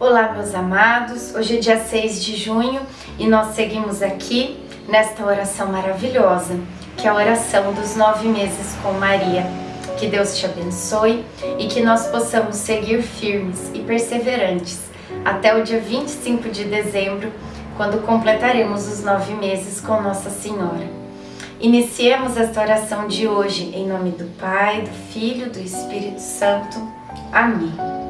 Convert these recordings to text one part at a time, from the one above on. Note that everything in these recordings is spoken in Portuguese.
Olá, meus amados. Hoje é dia 6 de junho e nós seguimos aqui nesta oração maravilhosa, que é a oração dos nove meses com Maria. Que Deus te abençoe e que nós possamos seguir firmes e perseverantes até o dia 25 de dezembro, quando completaremos os nove meses com Nossa Senhora. Iniciemos esta oração de hoje em nome do Pai, do Filho do Espírito Santo. Amém.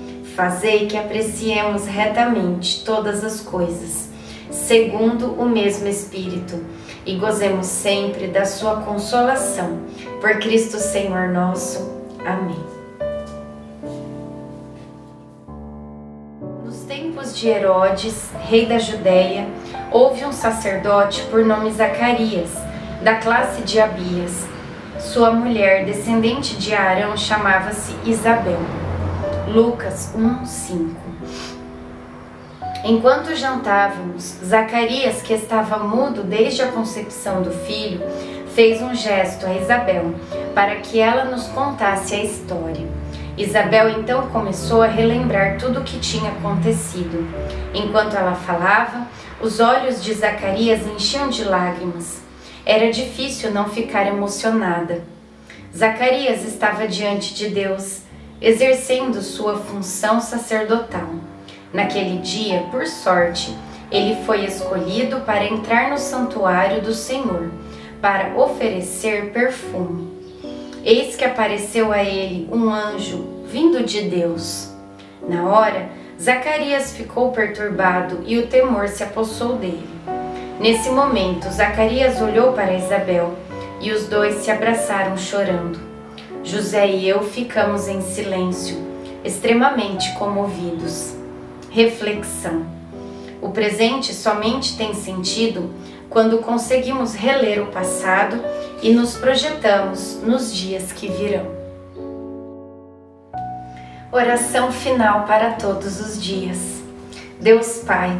Fazei que apreciemos retamente todas as coisas, segundo o mesmo Espírito, e gozemos sempre da Sua consolação. Por Cristo Senhor nosso. Amém. Nos tempos de Herodes, rei da Judéia, houve um sacerdote por nome Zacarias, da classe de Abias. Sua mulher, descendente de Arão, chamava-se Isabel. Lucas 1:5 Enquanto jantávamos, Zacarias, que estava mudo desde a concepção do filho, fez um gesto a Isabel para que ela nos contasse a história. Isabel então começou a relembrar tudo o que tinha acontecido. Enquanto ela falava, os olhos de Zacarias enchiam de lágrimas. Era difícil não ficar emocionada. Zacarias estava diante de Deus exercendo sua função sacerdotal. Naquele dia, por sorte, ele foi escolhido para entrar no santuário do Senhor, para oferecer perfume. Eis que apareceu a ele um anjo vindo de Deus. Na hora, Zacarias ficou perturbado e o temor se apossou dele. Nesse momento, Zacarias olhou para Isabel e os dois se abraçaram chorando. José e eu ficamos em silêncio, extremamente comovidos. Reflexão: O presente somente tem sentido quando conseguimos reler o passado e nos projetamos nos dias que virão. Oração final para todos os dias. Deus Pai,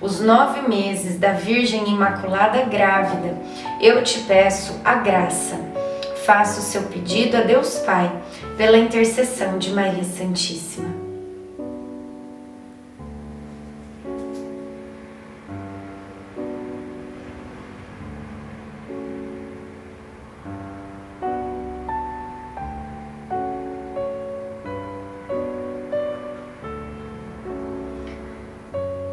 os nove meses da Virgem Imaculada grávida, eu te peço a graça. Faça o seu pedido a Deus Pai pela intercessão de Maria Santíssima.